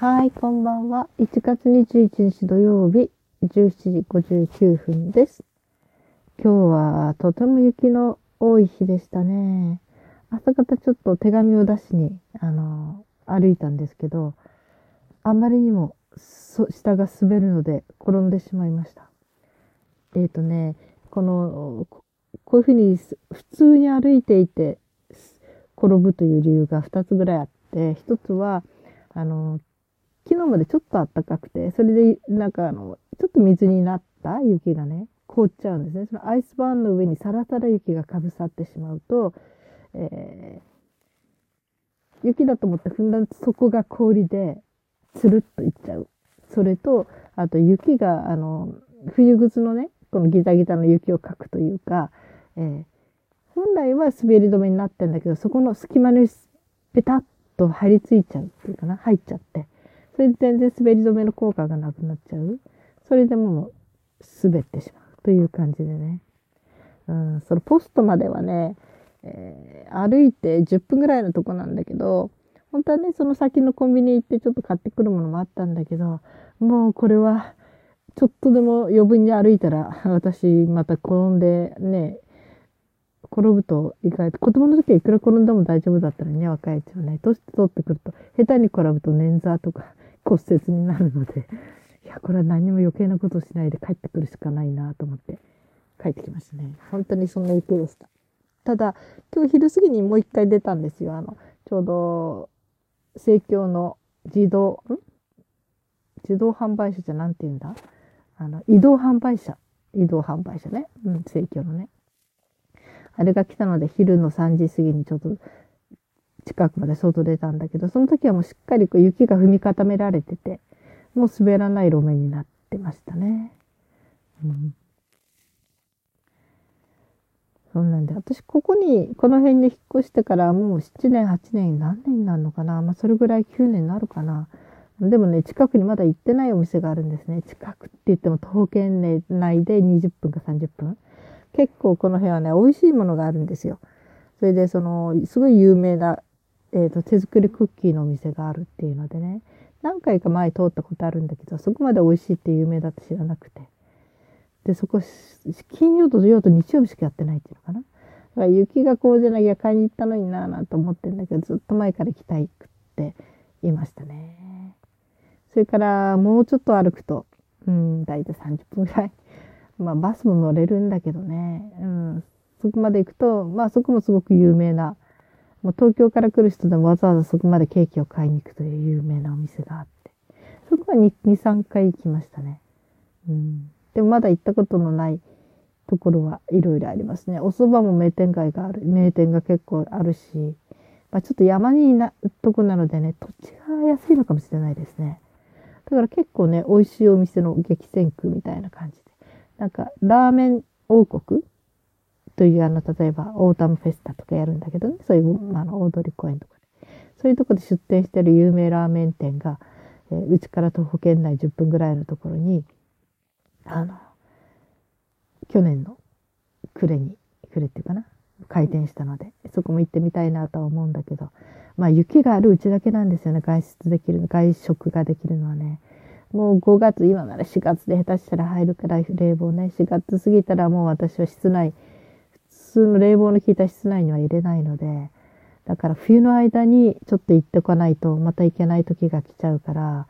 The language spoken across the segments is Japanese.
はい、こんばんは。1月21日土曜日、17時59分です。今日はとても雪の多い日でしたね。朝方ちょっと手紙を出しに、あの、歩いたんですけど、あまりにも下が滑るので転んでしまいました。えっ、ー、とね、この、こういうふうに普通に歩いていて転ぶという理由が2つぐらいあって、1つは、あの、昨日までちょっと暖かくて、それでなんかあの、ちょっと水になった雪がね、凍っちゃうんですね。そのアイスバーンの上にサラサラ雪がかぶさってしまうと、えー、雪だと思って踏んだ底が氷で、つるっといっちゃう。それと、あと雪が、あの、冬靴のね、このギザギザの雪をかくというか、えー、本来は滑り止めになってんだけど、そこの隙間にペタッと張り付いちゃうっていうかな、入っちゃって。それで全然滑り止めの効果がなくなっちゃう。それでもう滑ってしまうという感じでね。うん、そのポストまではね、えー、歩いて10分ぐらいのとこなんだけど、本当はね、その先のコンビニ行ってちょっと買ってくるものもあったんだけど、もうこれは、ちょっとでも余分に歩いたら、私また転んでね、転ぶと意外と、子供の時はいくら転んでも大丈夫だったらね、若いうちはね、年取ってくると、下手に転ぶと捻挫とか骨折になるので、いや、これは何も余計なことしないで帰ってくるしかないなと思って帰ってきましたね。本当にそんな雪でした。ただ、今日昼過ぎにもう一回出たんですよ。あの、ちょうど、生協の自動、ん？自動販売車じゃなんて言うんだ？あの、移動販売車。移動販売車ね。うん、生協のね。あれが来たので昼の3時過ぎにちょっと近くまで外出たんだけど、その時はもうしっかりこう雪が踏み固められてて、もう滑らない路面になってましたね。うん。そうなんで、私ここに、この辺に引っ越してからもう7年、8年、何年になるのかなまあそれぐらい9年になるかな。でもね、近くにまだ行ってないお店があるんですね。近くって言っても徒歩圏内で20分か30分。結構この辺はね、美味しいものがあるんですよ。それで、その、すごい有名な、えっ、ー、と、手作りクッキーのお店があるっていうのでね、何回か前通ったことあるんだけど、そこまで美味しいって有名だって知らなくて。で、そこ、金曜と土曜と日曜日しかやってないっていうのかな。だから雪がこうじゃなきゃ買いに行ったのになぁなんて思ってんだけど、ずっと前から行きたいくって言いましたね。それからもうちょっと歩くと、うん、だいたい30分ぐらい。まあバスも乗れるんだけどね。うん。そこまで行くと、まあそこもすごく有名な、もう東京から来る人でもわざわざそこまでケーキを買いに行くという有名なお店があって。そこは2、2 3回行きましたね。うん。でもまだ行ったことのないところはいろいろありますね。お蕎麦も名店街がある、名店が結構あるし、まあちょっと山にな、とこなのでね、土地が安いのかもしれないですね。だから結構ね、美味しいお店の激戦区みたいな感じで。なんか、ラーメン王国というあの、例えば、オータムフェスタとかやるんだけどね、そういう、あの、大通公園とかで。そういうとこで出店してる有名ラーメン店が、えー、うちから徒歩圏内10分ぐらいのところに、あの、去年の暮れに、暮れっていうかな、開店したので、そこも行ってみたいなとは思うんだけど、まあ雪があるうちだけなんですよね、外出できる、外食ができるのはね。もう5月、今なら4月で下手したら入るからい冷房ね、4月過ぎたらもう私は室内、通の冷房の効いた室内には入れないので、だから冬の間にちょっと行っておかないとまた行けない時が来ちゃうから、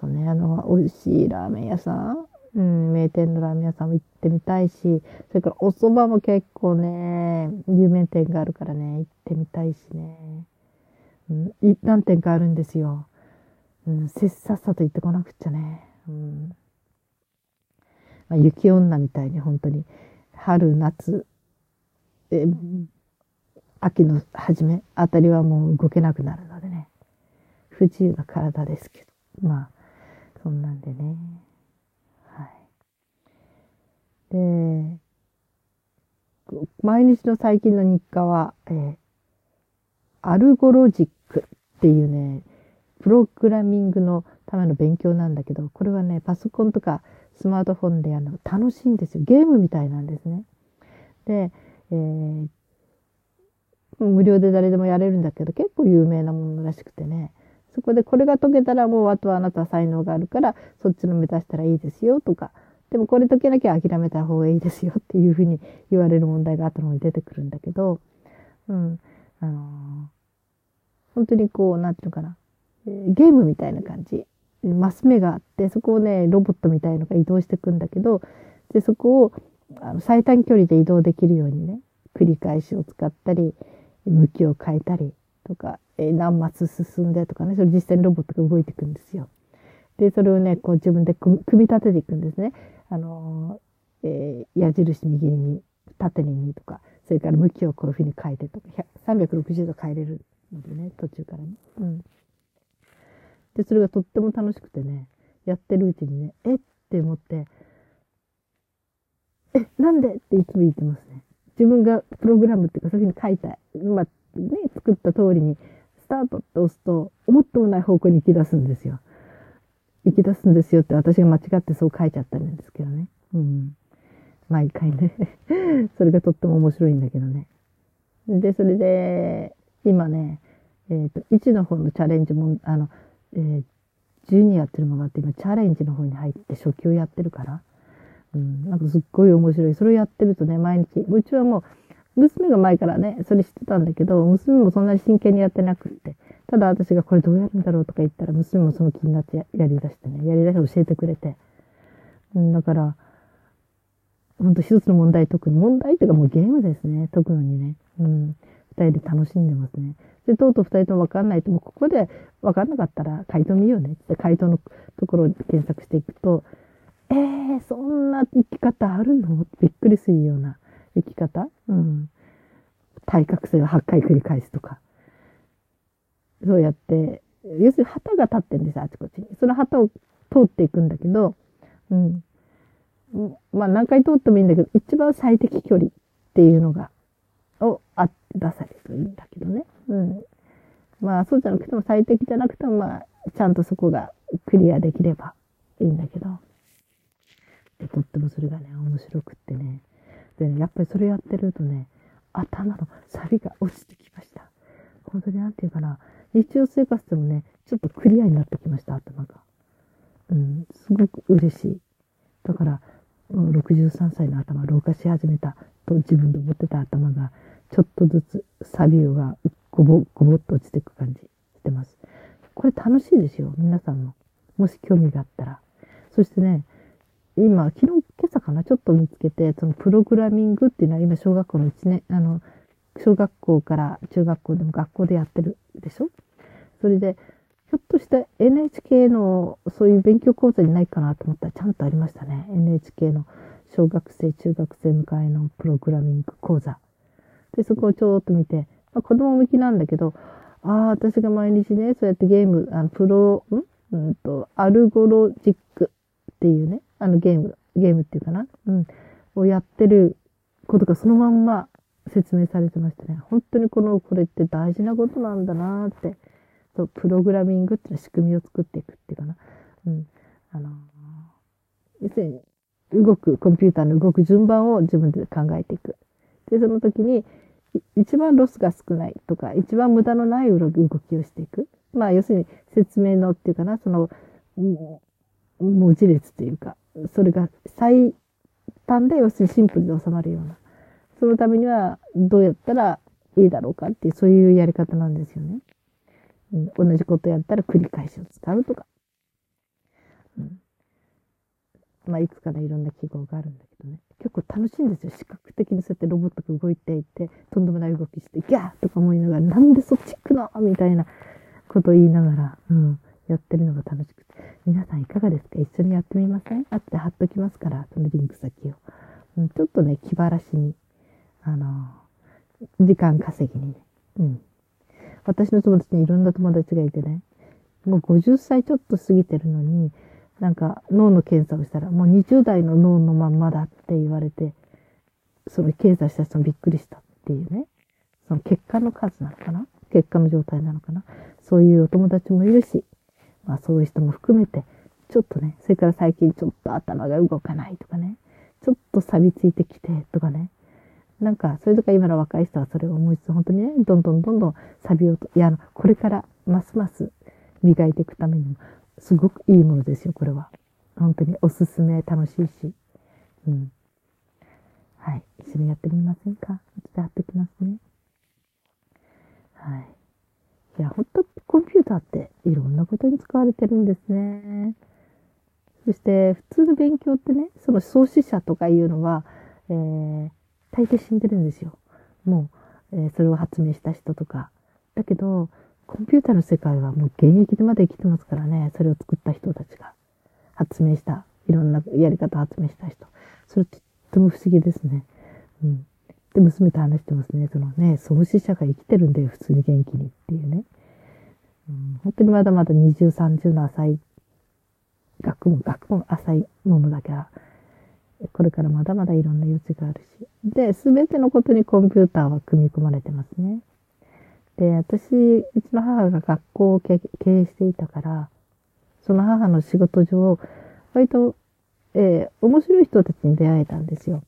そうね、あの、美味しいラーメン屋さん、うん、名店のラーメン屋さんも行ってみたいし、それからお蕎麦も結構ね、有名店があるからね、行ってみたいしね。うん、何店かあるんですよ。うん、せっさっさと行ってこなくっちゃね。うん。まあ、雪女みたいに本当に、春、夏、え、秋の初めあたりはもう動けなくなるのでね。不自由な体ですけど。まあ、そんなんでね。はい。で、毎日の最近の日課は、えー、アルゴロジックっていうね、プログラミングのための勉強なんだけど、これはね、パソコンとかスマートフォンでやるの楽しいんですよ。ゲームみたいなんですね。で、えー、無料で誰でもやれるんだけど、結構有名なものらしくてね、そこでこれが解けたらもうあとはあなたは才能があるからそっちの目指したらいいですよとか。でもこれ解けなきゃ諦めた方がいいですよっていうふうに言われる問題が後の方に出てくるんだけど、うん、あのー、本当にこう、なんていうのかな、ゲームみたいな感じ。マス目があって、そこをね、ロボットみたいのが移動していくんだけど、で、そこをあの最短距離で移動できるようにね、繰り返しを使ったり、向きを変えたりとか、え、何マス進んでとかね、それ実際にロボットが動いていくんですよ。で、それをね、こう自分で組み立てていくんですね。あのー、えー、矢印右に、縦に2とか、それから向きをこういうふうに変えてとか、360度変えれるのでね、途中からね。うん。で、それがとっても楽しくてね、やってるうちにね、えって思って、え、なんでっていつも言ってますね。自分がプログラムっていうか、そういうふうに書いた、まあ、ね、作った通りに、スタートって押すと、思ってもない方向に行き出すんですよ。行き出すんですよって私が間違ってそう書いちゃったんですけどね。うん。毎回ね。それがとっても面白いんだけどね。で、それで、今ね、えっ、ー、と、1の方のチャレンジも、あの、えー、12やってるのがあって、今、チャレンジの方に入って初級やってるから、うん、なんかすっごい面白い。それをやってるとね、毎日、うちはもう、娘が前からね、それ知ってたんだけど、娘もそんなに真剣にやってなくって、ただ私がこれどうやるんだろうとか言ったら、娘もその気になってやり出してね、やり出して教えてくれて。うん、だから、ほんと一つの問題解く問題っていうかもうゲームですね、解くのにね。うん。二人で楽しんでますね。で、とうとう二人ともわかんないと、もうここでわかんなかったら回答見ようねって回答のところを検索していくと、えー、そんな生き方あるの？びっくりするような生き方？うん。対角線を8回繰り返すとか。そうやって、要するに旗が立ってんですよ、あちこちに。その旗を通っていくんだけど、うん。まあ何回通ってもいいんだけど、一番最適距離っていうのが、をあ出されるといいんだけどね。うん。まあそうじゃなくても最適じゃなくてもまあ、ちゃんとそこがクリアできればいいんだけど。で、とってもそれがね、面白くってね。でね、やっぱりそれやってるとね、頭のサビが落ちてきました。本当になんていうかな、日常生活でもね、ちょっとクリアになってきました、頭が。うん、すごく嬉しい。だから、63歳の頭、老化し始めたと自分で思ってた頭が、ちょっとずつサビがごぼ、ごぼっと落ちていく感じしてます。これ楽しいですよ、皆さんも。もし興味があったら。そしてね、今、昨日、今朝かな、ちょっと見つけて、そのプログラミングっていうのは今、小学校の1年、あの、小学校から中学校でも学校でやってるでしょ？それで、ひょっとして NHK のそういう勉強講座にないかなと思ったらちゃんとありましたね。NHK の小学生、中学生向かいのプログラミング講座。で、そこをちょっと見て、まあ、子供向きなんだけど、ああ、私が毎日ね、そうやってゲーム、あの、プロ、ん？うんと、アルゴロジックっていうね、あのゲーム、ゲームっていうかな？うん。をやってることがそのまんま説明されてましたね。本当にこの、これって大事なことなんだなって。そう、プログラミングっていうのは仕組みを作っていくっていうかな。うん。あのー、要するに、動く、コンピューターの動く順番を自分で考えていく。で、その時に、一番ロスが少ないとか、一番無駄のない動きをしていく。まあ、要するに説明のっていうかな、その、文字列というか、それが最短で要するにシンプルで収まるような。そのためにはどうやったらいいだろうかっていう、そういうやり方なんですよね。うん、同じことやったら繰り返しを使うとか。うん、まあ、いくつかね、いろんな記号があるんだけどね。結構楽しいんですよ。視覚的にそうやってロボットが動いていて、とんでもない動きして、ギャーとか思いながら、なんでそっち行くの？みたいなことを言いながら、うん、やってるのが楽しく。皆さんいかがですか？一緒にやってみません？あって貼っときますから、そのリンク先を。うん、ちょっとね、気晴らしに、あの時間稼ぎにね。うん。私の友達にいろんな友達がいてね、もう50歳ちょっと過ぎてるのに、なんか脳の検査をしたら、もう20代の脳のまんまだって言われて、その検査した人もびっくりしたっていうね。その血管の数なのかな？血管の状態なのかな？そういうお友達もいるし、まあそういう人も含めて、ちょっとね、それから最近ちょっと頭が動かないとかね、ちょっと錆びついてきてとかね、なんか、それとか今の若い人はそれを思いつつ、本当にね、どんどんどんどんサビをと、いや、これからますます磨いていくためにも、すごくいいものですよ、これは。本当におすすめ、楽しいし。うん。はい。一緒にやってみませんか？ちょっと貼ってきますね。はい。いや、ほんと、コンピューターっていろんなことに使われてるんですね。そして、普通の勉強ってね、その創始者とかいうのは、えー、大抵死んでるんですよ。もう、えー、それを発明した人とか。だけど、コンピューターの世界はもう現役でまだ生きてますからね、それを作った人たちが。発明した、いろんなやり方を発明した人。それとっても不思議ですね。うん。で、娘と話してますね。そのね、創始者が生きてるんだよ、普通に元気にっていうね。本当にまだまだ20、30の浅い、学問、学問浅いものだけは、これからまだまだいろんな余地があるし。で、すべてのことにコンピューターは組み込まれてますね。で、私、うちの母が学校を経営していたから、その母の仕事上、割と、えー、面白い人たちに出会えたんですよ。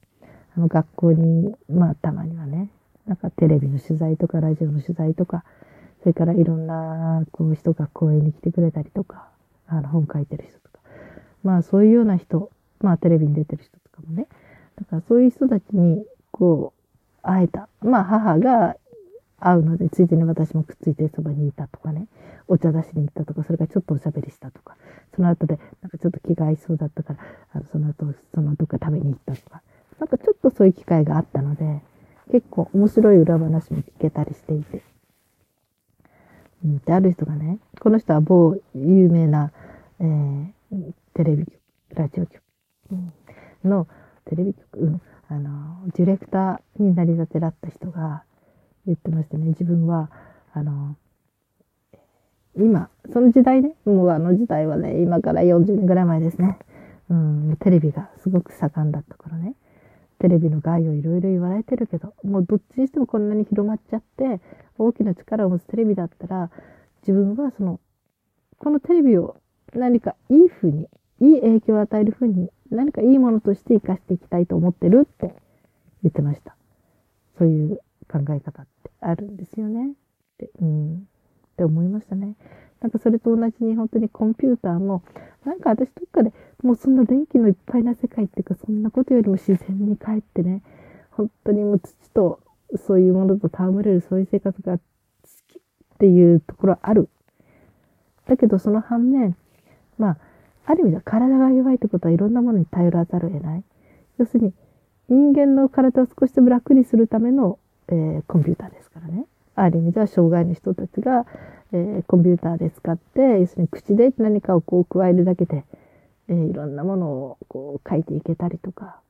あの学校に、まあたまにはね、なんかテレビの取材とかラジオの取材とか、それからいろんなこう人が講演に来てくれたりとか、あの本書いてる人とか。まあそういうような人、まあテレビに出てる人とかもね。だからそういう人たちにこう会えた。まあ母が会うので、ついでに私もくっついてそばにいたとかね。お茶出しに行ったとか、それからちょっとおしゃべりしたとか。その後で、なんかちょっと気が合いそうだったから、あのその後、そのどっか食べに行ったとか。なんかちょっとそういう機会があったので、結構面白い裏話も聞けたりしていて。で、ある人がね、この人は某有名な、えー、テレビ局、ラジオ局、のテレビ局、うん、あの、ディレクターになりたてだった人が言ってましたね。自分は、あの、今、その時代ね、もうあの時代はね、今から40年ぐらい前ですね。うん、テレビがすごく盛んだった頃ね。テレビの害をいろいろ言われてるけど、もうどっちにしてもこんなに広まっちゃって、大きな力を持つテレビだったら、自分はその、このテレビを何かいい風に、いい影響を与える風に、何かいいものとして活かしていきたいと思ってるって言ってました。そういう考え方ってあるんですよね。って、うん、って思いましたね。なんかそれと同じに本当にコンピューターも、なんか私どっかでもうそんな電気のいっぱいな世界っていうか、そんなことよりも自然に帰ってね、本当にもう土とそういうものと戯れるそういう生活が好きっていうところある。だけどその反面、まあ、ある意味では体が弱いってことはいろんなものに頼らざるを得ない。要するに、人間の体を少しでも楽にするための、えー、コンピューターですからね。ある意味では障害の人たちが、えー、コンピューターで使って、要するに口で何かをこう加えるだけで、えー、いろんなものをこう書いていけたりとか、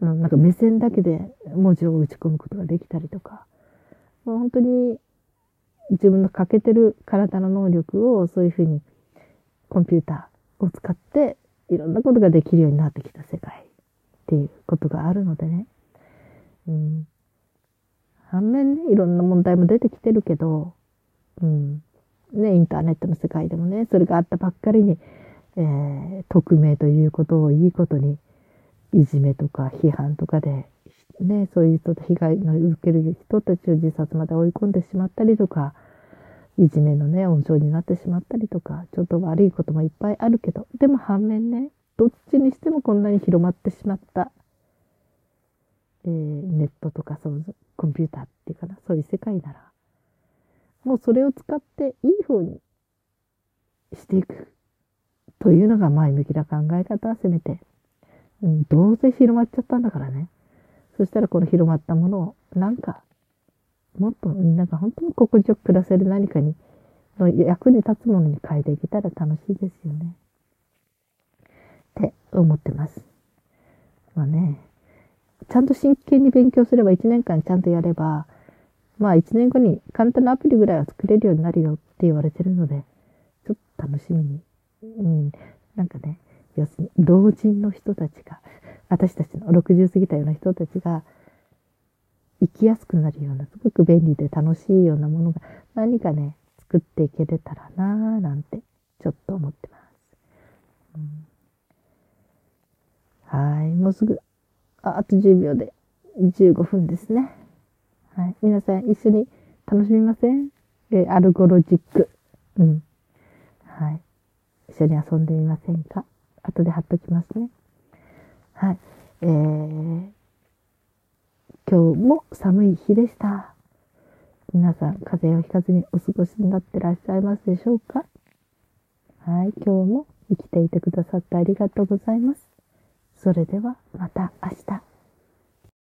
うんなんか目線だけで文字を打ち込むことができたりとか、もう本当に自分の欠けてる体の能力をそういうふうにコンピューターを使っていろんなことができるようになってきた世界っていうことがあるのでね。うん、反面ね、いろんな問題も出てきてるけど、うん、ね、インターネットの世界でもね、それがあったばっかりに、えー、匿名ということをいいことに、いじめとか批判とかで、ね、そういう人と被害の受ける人たちを自殺まで追い込んでしまったりとか、いじめのね、温床になってしまったりとか、ちょっと悪いこともいっぱいあるけど、でも反面ね、どっちにしてもこんなに広まってしまった、えー、ネットとかそうコンピューターっていうかな、そういう世界なら、もうそれを使っていい方にしていく。というのが前向きな考え方はせめて、うん、どうせ広まっちゃったんだからね。そしたらこの広まったものをなんか、もっとみんなが本当に心地よく暮らせる何かに、の役に立つものに変えていけたら楽しいですよね。って思ってます。まあね、ちゃんと真剣に勉強すれば1年間ちゃんとやれば、まあ1年後に簡単なアプリぐらいは作れるようになるよって言われてるので、ちょっと楽しみに。うん。なんかね、要するに老人の人たちが、私たちの60過ぎたような人たちが、生きやすくなるような、すごく便利で楽しいようなものが何かね、作っていけれたらなぁなんて、ちょっと思ってます。うん、はい、もうすぐ、ああと10秒で15分ですね。はい。皆さん一緒に楽しみません？えー、アルゴロジック。うん。はい。一緒に遊んでみませんか？後で貼っときますね。はい。えー、今日も寒い日でした。皆さん、風邪をひかずにお過ごしになってらっしゃいますでしょうか？はい。今日も生きていてくださってありがとうございます。それではまた明日。